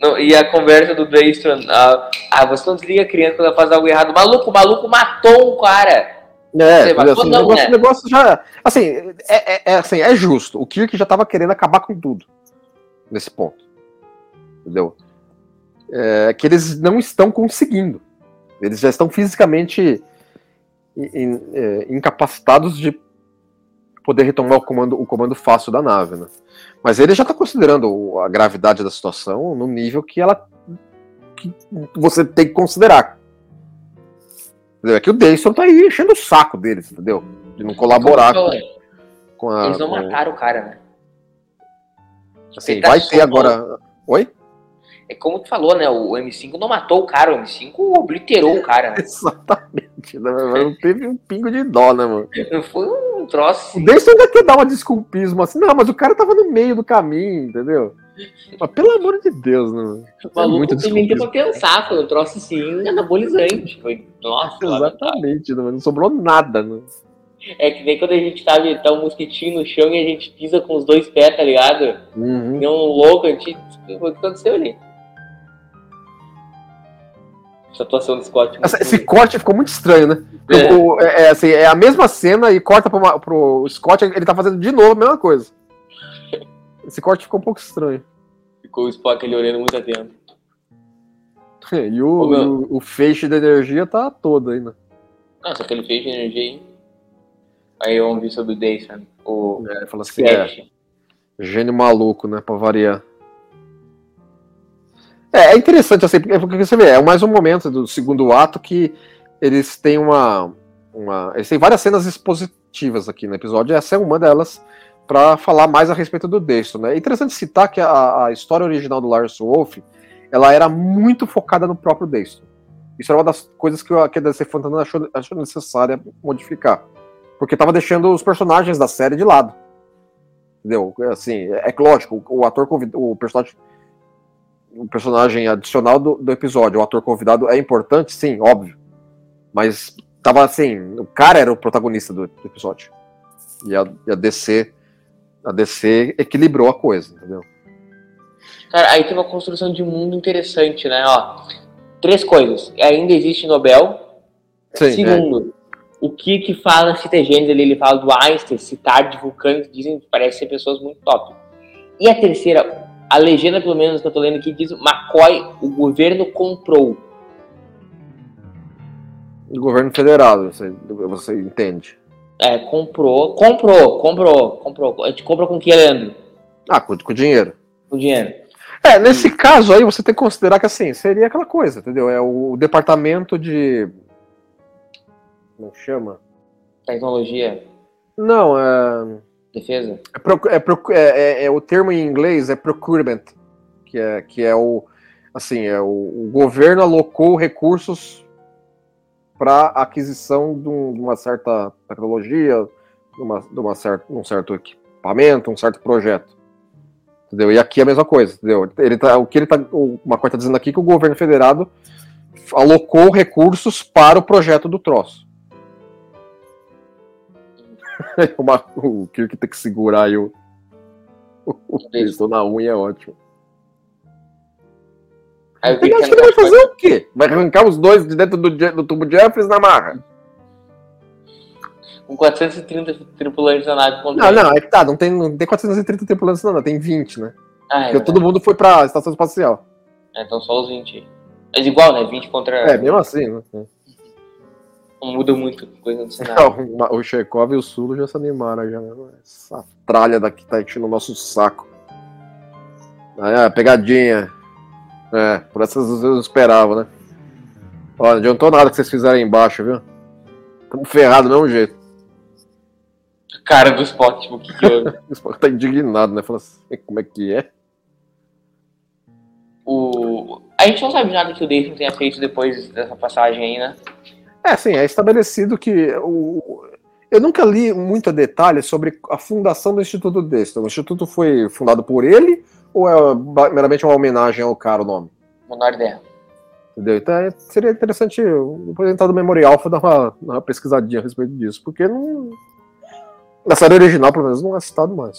Não, e a conversa do Daystrom, ah, ah, você não desliga a criança quando ela faz algo errado. Maluco, o maluco matou um cara. É, Assim, o não, negócio, né? o negócio já. Assim é, é- é assim, é justo. O Kirk já tava querendo acabar com tudo. Nesse ponto. Entendeu? É que eles não estão conseguindo. Eles já estão fisicamente in- in- é, incapacitados de poder retomar o comando, o comando fácil da nave, né? Mas ele já está considerando a gravidade da situação no nível que ela que você tem que considerar. Entendeu? É que o Dayson tá aí enchendo o saco deles, entendeu? De não colaborar Como com, com a. Eles não com- mataram o cara, né? assim, tá vai ter agora. Oi? É como tu falou, né? O M5 não matou o cara, o M5 obliterou o cara, né? Exatamente. Né? Mas Não teve um pingo de dó, né, mano? Foi um troço. O Dayson ainda quer dar uma desculpismo assim, não, mas o cara tava no meio do caminho, entendeu? Mas pelo amor de Deus, né? mano? O maluco muito tem nem desculpismo. pra pensar, foi um troço assim, anabolizante. Foi, nossa. Exatamente, né? mano? não sobrou nada, né? É que nem quando a gente tá, tá um mosquitinho no chão e a gente pisa com os dois pés, tá ligado? Uhum. Nem um louco, a gente. Foi o que aconteceu ali. Essa atuação do Scott. Essa- esse corte ficou muito estranho, né? É. O- é, é assim, é a mesma cena e corta pro, pro Scott, ele tá fazendo de novo a mesma coisa. Esse corte ficou um pouco estranho. Ficou o Spock olhando muito atento. E o, Ô, o, o feixe da energia tá todo né? Nossa, aquele feixe de energia aí. Aí vamos ver sobre o Dayson. O É, fala assim, é, gênio maluco, né? Pra variar. É, é interessante, assim, porque, você vê, é mais um momento do segundo ato que eles têm uma, uma. Eles têm várias cenas expositivas aqui no episódio, e essa é uma delas para falar mais a respeito do Dayson, né? É interessante citar que a, a história original do Lars Wolf ela era muito focada no próprio Dayson. Isso era uma das coisas que, que a DC Fantasma achou, achou necessária modificar. Porque tava deixando os personagens da série de lado. Entendeu? Assim, é, é lógico, o, ator convidado, o personagem o personagem adicional do, do episódio, o ator convidado é importante, sim, óbvio. Mas tava assim, o cara era o protagonista do, do episódio. E a, e a DC a DC equilibrou a coisa, entendeu? Cara, aí tem uma construção de mundo interessante, né? Ó, três coisas. Ainda existe Nobel. Sim, é. Segundo, o que que fala cita Gênesis ali? Ele fala do Einstein, citar de vulcanos, dizem que parecem ser pessoas muito top. E a terceira, a legenda, pelo menos que eu tô lendo aqui, diz McCoy, o governo comprou. do governo federal, você, você entende. É, comprou, comprou, comprou, comprou. A gente compra com o que, Leandro? Ah, com, com dinheiro. Com dinheiro. É, nesse caso aí você tem que considerar que assim, seria aquela coisa, entendeu? É o departamento de. Como é chama? Tecnologia, Não, é. Defesa. É, procu- é procu- é- é- é o termo em inglês é procurement, que é, que é o assim, é o, o governo alocou recursos para aquisição de, um- de uma certa tecnologia, de, uma, de uma certa, um certo equipamento, um certo projeto. Entendeu? E aqui é a mesma coisa, entendeu? Ele tá, o que ele tá, o Macoy está dizendo aqui é que o governo federado alocou recursos para o projeto do troço. o, Ma- o Kirk tem que segurar aí o, o, o pisto na unha é ótimo. Aí Ele acha que ele vai fazer o quê? Vai arrancar os dois de dentro do, do tubo Jeffries na marra? Com 430 tripulantes na nave contra Não, não, é que tá, não tem, não tem 430 tripulantes, não, não, tem 20, né? Ah, é, Porque todo mundo foi pra estação espacial. é, então só os 20 aí. Mas igual, né? 20 contra. É, mesmo assim, né? Não muda muito coisa do cenário. Não, o Chekhov e o Sulo já se animaram já. né? Essa tralha daqui tá enchendo o nosso saco. Ah, pegadinha. É, por essas vezes eu esperava, né? Ó, não adiantou nada que vocês fizeram aí embaixo, viu? Tamo ferrado do mesmo jeito. Cara do Spock, tipo, o que que houve? O Spock tá indignado, né? Fala assim, como é que é? o... A gente não sabe nada que o Dayton tenha feito depois dessa passagem aí, né? É, sim, é estabelecido que o... eu nunca li muito a detalhe sobre a fundação do Instituto Deston. O Instituto foi fundado por ele ou é meramente uma homenagem ao cara o nome? Menor ideia. Entendeu? Então é- seria interessante o representante do Memorial dar uma, uma pesquisadinha a respeito disso, porque não. Na série original, pelo menos, não é citado mais.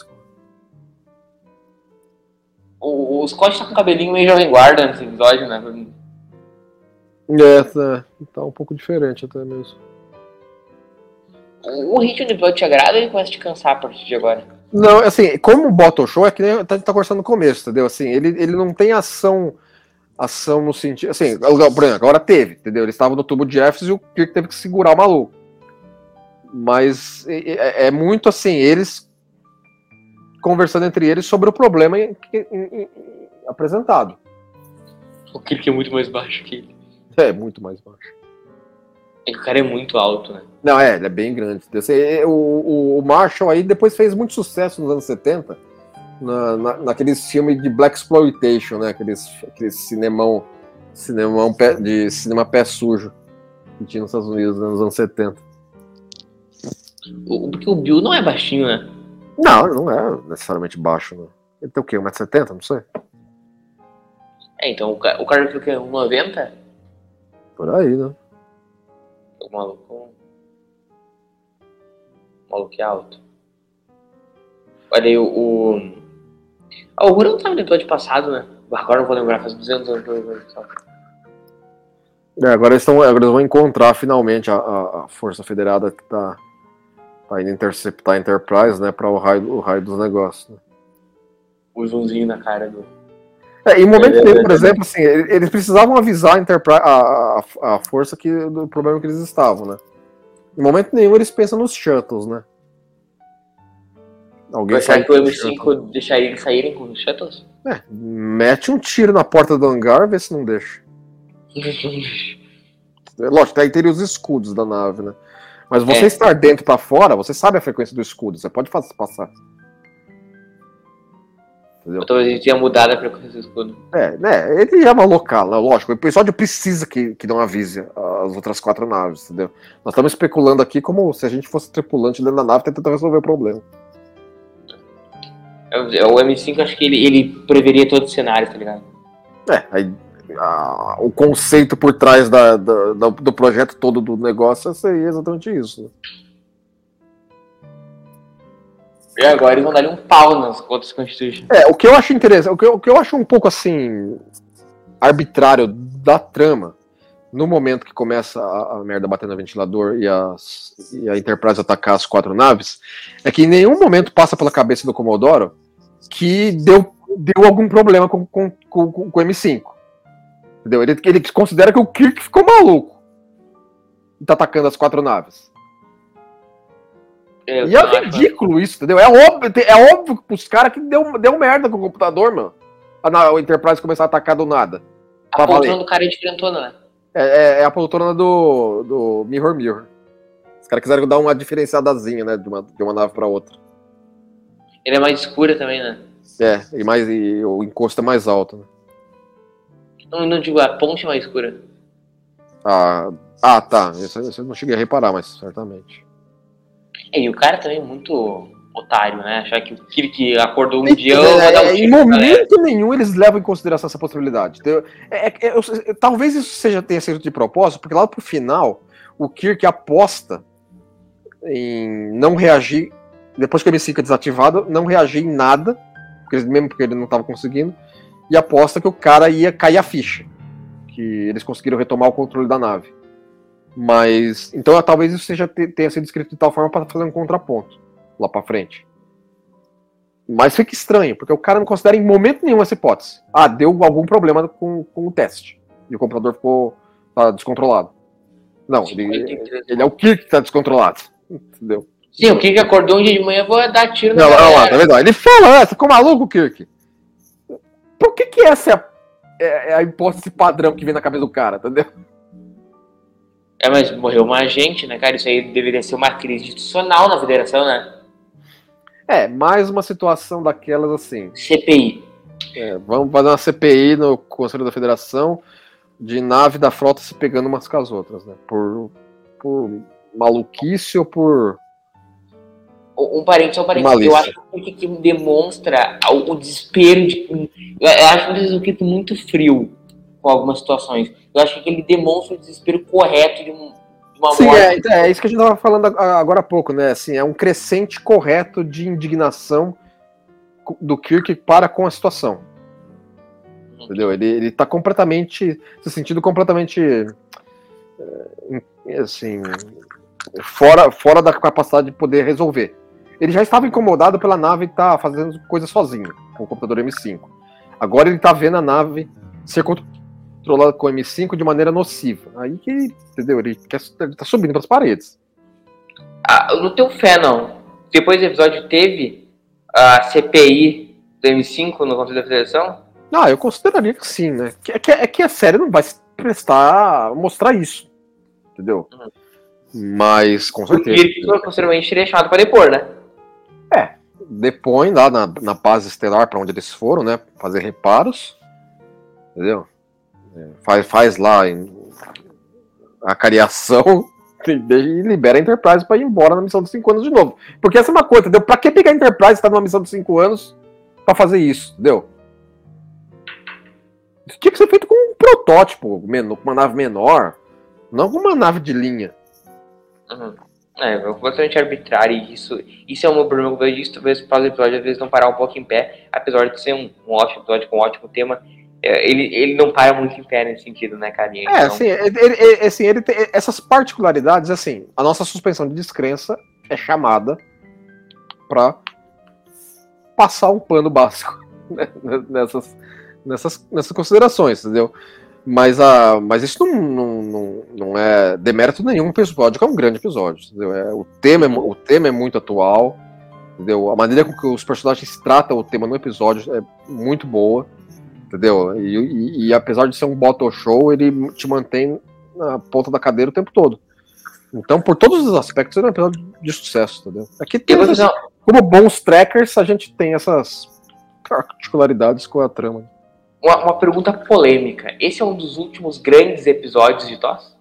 O, o Scott tá com o cabelinho meio jovem guarda nesse episódio, né? É, tá, tá um pouco diferente até mesmo. O, ritmo do episódio te agrada ou ele começa a te cansar a partir de agora? Não, assim, como o Bottle Show é que nem a gente tá conversando no começo, entendeu? Assim, ele, ele não tem ação ação no sentido. Assim, por exemplo, agora teve, entendeu? Ele estava no tubo de Jeffs e o Kirk teve que segurar o maluco. Mas é, é- é muito assim, eles conversando entre eles sobre o problema em- em- em- apresentado. O Kirk é muito mais baixo que ele. É muito mais baixo. É que o cara é muito alto, né? Não, é, ele é bem grande. é, o, o- Marshall aí depois fez muito sucesso nos anos 70, na, na, naqueles filmes de Black Exploitation, né? Aqueles, aqueles cinemão, cinemão pé- de cinema pé sujo que tinha nos Estados Unidos né, nos anos 70. O, porque o Bill não é baixinho, né? Não, não é necessariamente baixo, né? Ele tem o quê? 1,70m? Não sei. É, então o, ca- o cara que é 1,90? Por aí, né? O maluco. O maluco é alto. Olha aí, o. o... Ah, o Guru não tava no episódio passado, né? Agora eu não vou lembrar, faz 200 anos que eu. É, agora, eles estão, agora eles vão encontrar finalmente a, a- a Força Federada que tá, tá indo interceptar a Enterprise, né? Para o raio, o raio dos negócios. Né? O zoomzinho na cara do. É, em momento é, por é. exemplo, assim, ele- eles precisavam avisar a, Enterprise, a, a, a força que, do problema que eles estavam, né? Em momento nenhum eles pensam nos shuttles, né? Alguém será que o com shuttle. M5 deixaria eles saírem com os shuttles? É, mete um tiro na porta do hangar, vê se não deixa. Lógico, aí teria os escudos da nave, né? Mas você É. estar dentro pra fora, você sabe a frequência do escudo, você pode passar. Entendeu? Talvez a gente tenha mudado a frequência do escudo. É, né? Ele ia local, né? lógico. O episódio precisa que, que não avise as outras quatro naves, entendeu? Nós estamos especulando aqui como se a gente fosse tripulante dentro da nave tentando resolver o problema. É, O M5 acho que ele, ele preveria todo o cenário, tá ligado? É, aí a- o conceito por trás da, da- da- do projeto todo do negócio seria exatamente isso. né? E agora eles vão dar um pau nas outras Constitution. É, o que eu acho interessante, o que eu, o que eu acho um pouco assim arbitrário da trama, no momento que começa a, a merda bater no ventilador e, as, e a Enterprise atacar as quatro naves, é que em nenhum momento passa pela cabeça do Comodoro que deu, deu algum problema com, com, com, com o M5. Entendeu? Ele, ele considera que o Kirk ficou maluco. Tá atacando as quatro naves. Eu E é ridículo isso, entendeu? É óbvio, é óbvio pros caras que deu, deu merda com o computador, mano. A, o Enterprise começar a atacar do nada. A poltrona do cara é diferentona, né? É, é- é a poltrona do, do Mirror Mirror. Os caras quiseram dar uma diferenciadazinha, né? De uma, de uma nave pra outra. Ele é mais escura também, né? É, e, mais, e o encosto é mais alto. Né? Não, não digo, a ponte é mais escura. Ah, ah, tá. Isso, isso eu não cheguei a reparar, mas certamente. É, e o cara também é muito otário, né? Achar que o Kirk acordou um dia, eu vou É, um em galera. momento nenhum eles levam em consideração essa possibilidade. entendeu? É- é- é- talvez isso seja, tenha sido de propósito, porque lá pro final, o Kirk aposta em não reagir, depois que M5 é desativado, não reagir em nada, porque mesmo porque ele não estava conseguindo, e aposta que o cara ia cair a ficha. Que eles conseguiram retomar o controle da nave. Mas. Então talvez isso seja, te- tenha sido escrito de tal forma para fazer um contraponto lá para frente. Mas fica estranho, porque o cara não considera em momento nenhum essa hipótese. Ah, deu algum problema com, com o teste. E o computador ficou tá, descontrolado. Não, ele, ele é o Kirk que tá descontrolado. Entendeu? Sim, o Kirk acordou um dia de manhã, vou dar tiro Não, na lá, galera. tá vendo? Ele fala, "Ah, você ficou maluco, Kirk? Por que que essa é a, é- é a hipótese padrão que vem na cabeça do cara, entendeu? É, mas morreu uma agente, né, cara? Isso aí deveria ser uma crise institucional na federação, né? É, mais uma situação daquelas assim. CPI. é, vamos fazer uma CPI no Conselho da Federação de nave da frota se pegando umas com as outras, né? Por, por maluquice ou por. Um um parente, só um parente. Malícia. Eu acho que o que demonstra o desespero de. Eu acho muitas vezes o Kirk muito frio com algumas situações. Eu acho que ele demonstra o desespero correto de, um- de uma Sim, morte. é, é isso que a gente tava falando ag- agora há pouco, né? Assim, é um crescente correto de indignação do Kirk para com a situação. Entendeu? Ele, ele tá completamente. se sentindo completamente. em- assim. Fora, fora da capacidade de poder resolver. Ele já estava incomodado pela nave estar fazendo coisa sozinho, com o computador M5. Agora ele tá vendo a nave ser controlada com o M5 de maneira nociva. Aí que, entendeu? Ele, quer, ele tá subindo pras paredes. Ah, eu não tenho fé, não. Depois do episódio teve a CPI do M5 no Conselho da Federação. Ah, eu consideraria que sim, né? É que, é que a série não vai se prestar a mostrar isso. Entendeu? Mas, com Porque certeza. ele posteriormente seria chamado para depor, né? Depõe lá na, na base estelar para onde eles foram, né? Fazer reparos. Entendeu? É, faz, faz lá a cariação e, libera a Enterprise para ir embora na missão dos 5 anos de novo. Porque essa é uma coisa, entendeu? Pra que pegar a Enterprise e estar numa missão dos 5 anos para fazer isso, entendeu? Isso tinha que ser feito com um protótipo, menor, com uma nave menor, não com uma nave de linha. Uhum. É, é completamente arbitrário e isso, isso é um problema que eu vejo disso, talvez para o episódio às vezes não parar um pouco em pé, apesar de ser um, um ótimo episódio com um ótimo tema, é, ele, ele não para muito em pé nesse sentido, né, carinha? É, assim, ele, ele- assim, ele tem essas particularidades, assim, a nossa suspensão de descrença é chamada para passar um pano básico né, nessas, nessas, nessas considerações, entendeu? Mas, a, mas isso não, não, não, não é demérito nenhum pro episódio, que é um grande episódio, entendeu? É, o, tema é, o tema é muito atual, entendeu? A maneira com que os personagens tratam o tema no episódio é muito boa, entendeu? E, e- e apesar de ser um bottle show, ele te mantém na ponta da cadeira o tempo todo. Então, por todos os aspectos, ele é um episódio de sucesso, entendeu? Aqui uma- como bons trackers, a gente tem essas particularidades com a trama. uma, uma pergunta polêmica. Esse é um dos últimos grandes episódios de TOS?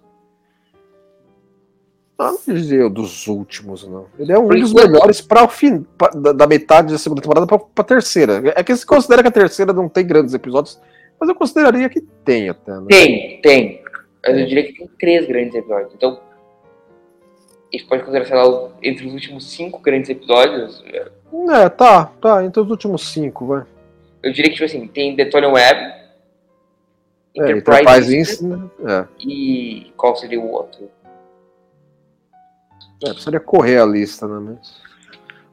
Ah, não dizer dos últimos, não. Ele é um Por dos enquanto- melhores para o fim, pra- da, da metade da segunda temporada pra, pra terceira. É que se considera que a terceira não tem grandes episódios, mas eu consideraria que tem até, né? Tem, tem. Mas eu diria que tem três grandes episódios. Então, a gente pode considerar, sei lá, entre os últimos cinco grandes episódios, É, tá, tá, entre os últimos cinco, vai. eu diria que, tipo assim, tem Detonian Web, É, Enterprise, Enterprise Incident, Incident, é. e qual seria o outro? É, precisaria correr a lista, né? Mas,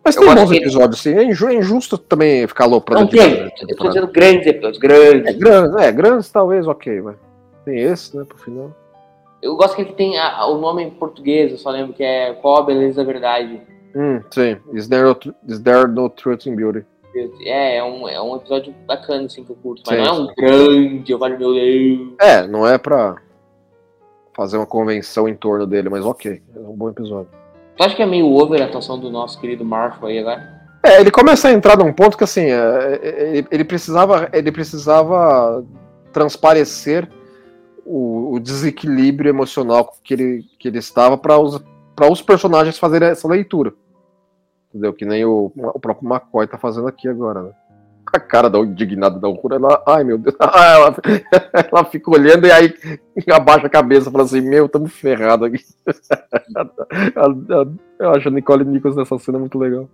mas tem bons que- episódios, sim. É é injusto também ficar aloprando Não tem. Eu tô dizendo grandes episódios, É, grandes. grandes, é, grandes talvez, ok, vai. Tem esse, né, pro final. Eu gosto que ele tem a- o nome em português, eu só lembro que é Qual a Beleza da Verdade. Hum, sim. Is there, no, is there no truth in beauty? É, é um, é um episódio bacana, assim, que eu curto. Mas Sim, não é um grande, eu falo, meu Deus. É, não é pra fazer uma convenção em torno dele, mas ok. É um bom episódio. Tu acha que é meio over a atuação do nosso querido Marshall aí agora? É, ele começa a entrar num ponto que assim, é, é, ele, ele precisava, ele precisava transparecer o, o desequilíbrio emocional que ele, que ele estava para os, pra os personagens fazerem essa leitura. Entendeu? Que nem o, o próprio McCoy tá fazendo aqui agora, né? A cara da indignada da Uhura, ela, ai meu Deus, ela, ela fica olhando e aí abaixa a cabeça e fala assim, meu, estamos ferrados aqui. Eu acho a Nicole Nichols nessa cena muito legal.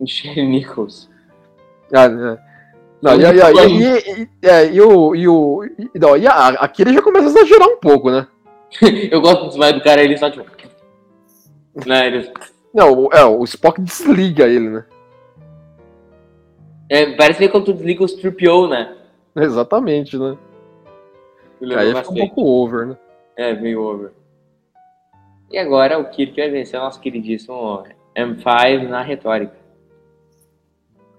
Michelle Nichols. Ah, é. Não, e, e, e, e, e- é, e o. E, o e, não, e a- aqui ele já começa a exagerar um pouco, né? Eu gosto demais do cara, ele só tipo. Né, ele, Não, é, o Spock desliga ele, né? É, parece meio quando tu desliga os 3PO, né? Exatamente, né? Aí fica um bastante. pouco over, né? É, meio over. E agora o Kirk vai vencer o nosso queridíssimo M5 na retórica.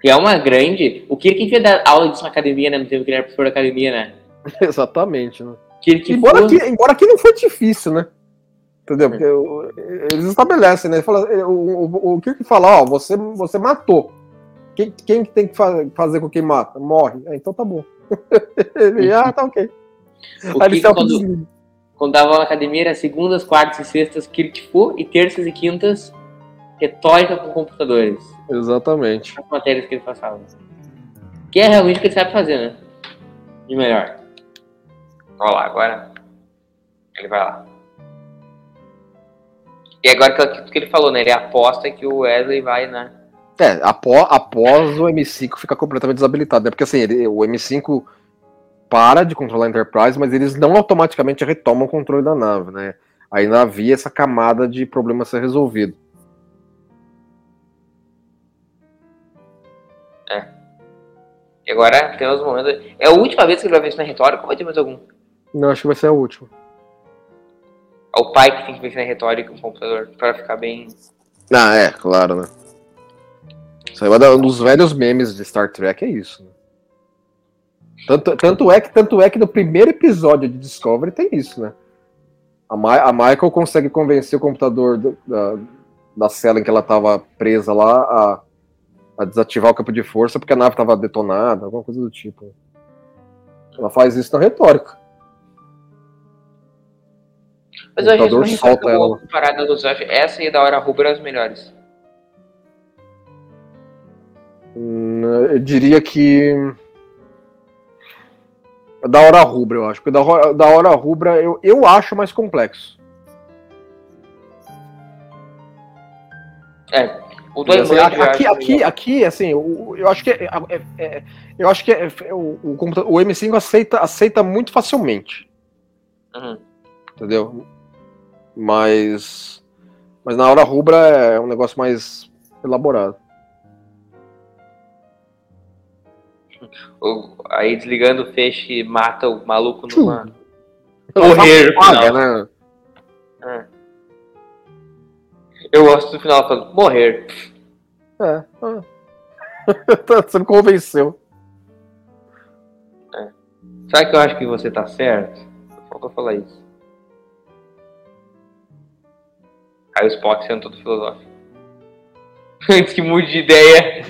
Que é uma grande. O Kirk devia dar aula disso na academia, né? No tempo que ele era professor da academia, né? Exatamente, né? Kirk Embora foi- aqui, embora aqui não foi difícil, né? Entendeu? Porque o- eles estabelecem, né? Fala, o, o, o Kirk fala, ó, você, você matou. Quem, quem que tem que fa- fazer com quem mata? Morre. Ah, então tá bom. Ele, ah, tá ok. o Aí se quando, quando dava aula na academia, era segundas, quartas e sextas Kirk Fu e terças e quintas retórica com computadores. Exatamente. As matérias que ele passava. Que é realmente o que ele sabe fazer, né? De melhor. Olha lá, agora. Ele vai lá. E agora que, que ele falou, né? Ele aposta que o Wesley vai, né? É, após, após o M5 ficar completamente desabilitado, né? Porque assim, ele- o M5 para de controlar a Enterprise, mas eles não automaticamente retomam o controle da nave, né? Ainda havia essa camada de problema a ser resolvido. E agora tem os momentos. É a última vez que ele vai ver isso na retórica ou vai ter mais algum? Não, acho que vai ser a última. É o pai que tem que ver isso na retórica com o computador pra ficar bem. Ah, é, claro, né? Isso aí é um dos velhos memes de Star Trek, é isso. Né? Tanto, tanto, é que, tanto é que no primeiro episódio de Discovery tem isso, né? A, Ma a Michael consegue convencer o computador do- da, da cela em que ela estava presa lá a, a desativar o campo de força porque a nave estava detonada, alguma coisa do tipo. Ela faz isso na retórica. Mas que computador essa solta ela. Eu acho essa e a da hora rubra as melhores. Hum, Eu diria que. Da hora rubra, eu acho. Porque da hora, da hora rubra eu, eu acho mais complexo. É. O do Assim, eu aqui, aqui, aqui, assim, o- eu acho que é, é- é- eu acho que é- é- o, o, o M5 aceita, aceita muito facilmente, Uhum. entendeu? Mas, mas na hora rubra é um negócio mais elaborado. O- aí desligando o feixe mata o maluco numa. Morrer, né? É. Eu gosto do final falando morrer. É. é. Você me convenceu. Sabe que eu acho que você tá certo? Faltou falar isso. Aí o Spock sendo todo filosófico. Antes que mude de ideia.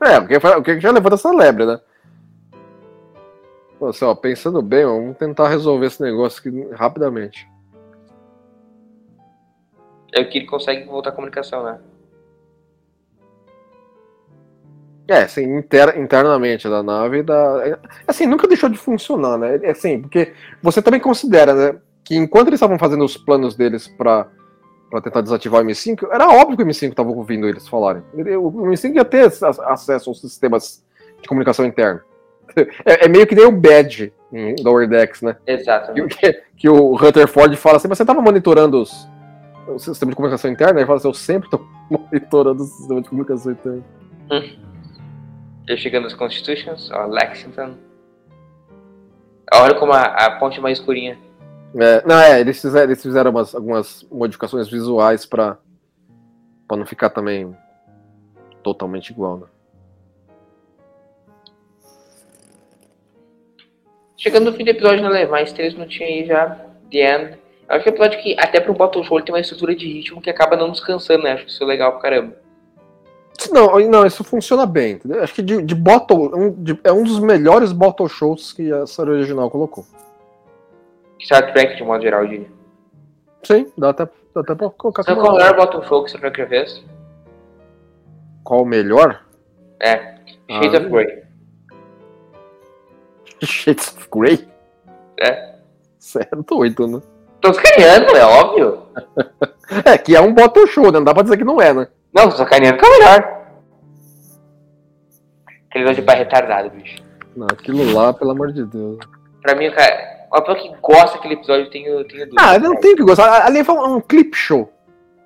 É, porque que já levanta essa lebre, né? Pô, Assim, ó, pensando bem, ó, vamos tentar resolver esse negócio aqui rapidamente. É o que ele consegue voltar à comunicação, né? É, assim, inter- internamente da nave, da... assim, nunca deixou de funcionar, né? É assim, porque você também considera, né, que enquanto eles estavam fazendo os planos deles pra, pra tentar desativar o M5, era óbvio que o M5 estava ouvindo eles falarem. O M5 ia ter ac- acesso aos sistemas de comunicação interna. É, é meio que nem o Badge Lower Decks, né? Exatamente. que, que o Rutherford fala assim, mas você estava monitorando os, o sistema de comunicação interna? Ele fala assim, eu sempre estou monitorando o sistema de comunicação interna. Eu chegando nos Constitutions, ó, Lexington. Olha como a, a ponte é mais escurinha. É, não, é, eles fizeram, eles fizeram umas, algumas modificações visuais para não ficar também totalmente igual, né? Chegando no fim do episódio, né, mais três minutinhos aí já. The End. Eu acho que é um episódio que, até pro Bottle Show, ele tem uma estrutura de ritmo que acaba não descansando, né? Acho isso legal pra caramba. Não, não, isso funciona bem, entendeu? Acho que de, de Bottle, um, de- é um dos melhores Bottle Shows que a série original colocou. Star Trek, de modo geral, eu diria. Sim, dá até, dá até pra colocar qual é o melhor Bottle Show que Star Trek já fez? qual o melhor? É. Shades Ah. of Grey. Shades of Grey? É. Você é doido, né? Tô sacaneando, é óbvio. É, que é um Bottle Show, né? Não dá pra dizer que não é, né? Não, tô sacaneando que é o melhor. Aquele negócio de pai retardado, bicho. Não, aquilo lá, pelo amor de Deus. Pra mim, cara, uma pessoa que gosta daquele episódio tem, tem dúvida. Ah, não tem o que gostar. Ali foi um clip show.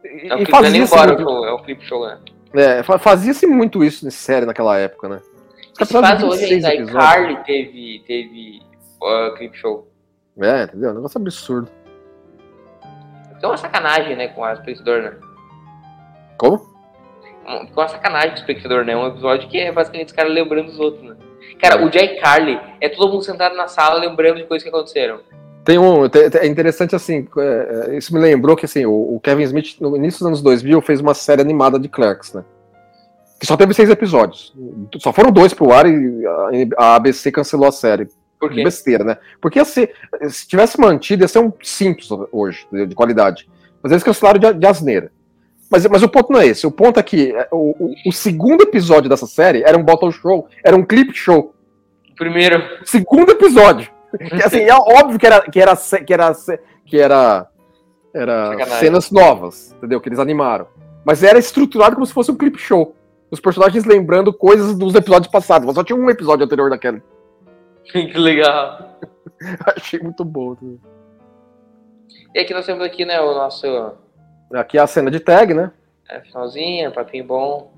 E, e clipe não é nem embora o muito, é um clip show, né? é, fa- fazia-se muito isso em série naquela época, né? Os Esse faz hoje 26 ainda. Episódios. Carly teve, teve uh, clip show. É, entendeu? Um negócio absurdo. Então é uma sacanagem, né, com o espectador, né? Como? Com uma sacanagem com o espectador, né? Um episódio que é basicamente os caras lembrando dos outros, né? Cara, o Jay Carly é todo mundo sentado na sala lembrando de coisas que aconteceram. Tem um. É interessante assim, é, isso me lembrou que assim, o Kevin Smith, no início dos anos 2000, fez uma série animada de Clerks, né? Que só teve seis episódios. Só foram dois pro ar e a ABC cancelou a série. Por quê? Besteira, né? Porque assim, se tivesse mantido, ia ser um simples hoje, de qualidade. Mas eles cancelaram de, de asneira. Mas, mas o ponto não é esse. O ponto é que é, o, o, o segundo episódio dessa série era um bottle show, era um clip show. Primeiro. Segundo episódio. Que, assim, é óbvio que era que era que era que era, era cenas novas, entendeu? Que eles animaram. Mas era estruturado como se fosse um clip show. Os personagens lembrando coisas dos episódios passados. Mas só tinha um episódio anterior daquele. que legal. Achei muito bom. E aqui nós temos aqui, né, o nosso Aqui é a cena de tag, né? É, finalzinha, papinho bom.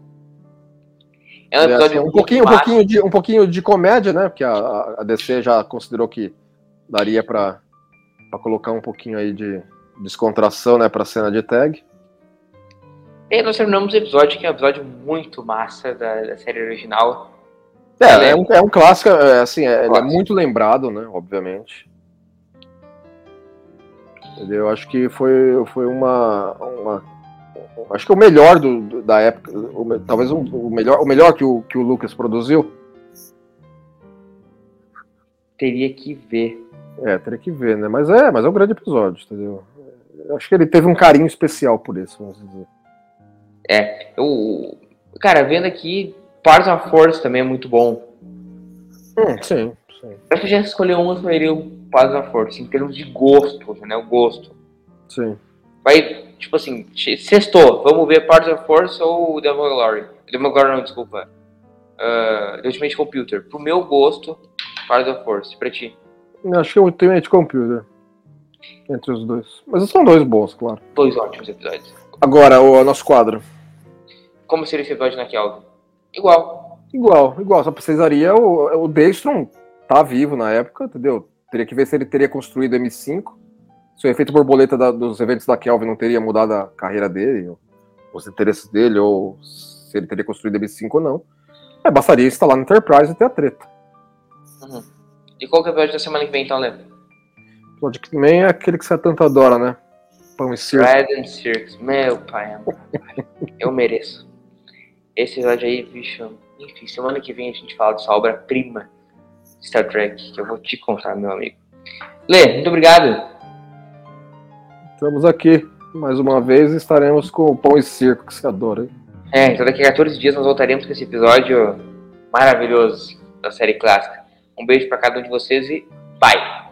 É um episódio é, assim, um, pouquinho, um, pouquinho de, um pouquinho de comédia, né? Porque a, a DC já considerou que daria para colocar um pouquinho aí de descontração, né, pra cena de tag. E nós terminamos o episódio, que é um episódio muito massa da, da série original. É, é, um, é um clássico, é, assim, é, ele é muito lembrado, né, obviamente. Entendeu? Acho que foi, foi uma, uma acho que o melhor do, do da época, o, talvez o, o, melhor, o melhor que o, que o Lucas produziu. Teria que ver. É, teria que ver, né? Mas é, mas é um grande episódio, entendeu? Acho que ele teve um carinho especial por isso, vamos dizer. É, eu, cara, vendo aqui, Parts of Force também é muito bom. Hum, sim, sim. Eu já escolheu uma, escolheria Parts of Force, em termos de gosto, né? O gosto. Sim. Vai, tipo assim, sextou, vamos ver Parts of Force ou Devil Glory? Devil Glory não, desculpa. Uh, The Ultimate Computer. Pro meu gosto, Parts of Force. Pra ti? Acho que é Ultimate Computer. Entre os dois. Mas são dois bons, claro. Dois ótimos episódios. Agora, o nosso quadro. Como seria esse episódio na Kelvin? Igual. Igual, igual. Só precisaria o, o Daystrom tá vivo na época, entendeu? Teria que ver se ele teria construído M5. Se o efeito borboleta da, dos eventos da Kelvin não teria mudado a carreira dele, ou os interesses dele, ou se ele teria construído M5 ou não. É, bastaria instalar no Enterprise e ter a treta. Uhum. E qual que é o episódio da semana que vem, então, Léo? O episódio que vem é aquele que você tanto adora, né? Pão e circo. Bread and Circus. Meu pai, eu mereço. Esse episódio aí, bicho. Enfim, semana que vem a gente fala dessa obra-prima Star Trek, que eu vou te contar, meu amigo. Lê, muito obrigado. Estamos aqui mais uma vez estaremos com o pão e circo que você adora. Hein? É, então daqui a 14 dias nós voltaremos com esse episódio maravilhoso da série clássica. Um beijo para cada um de vocês e bye!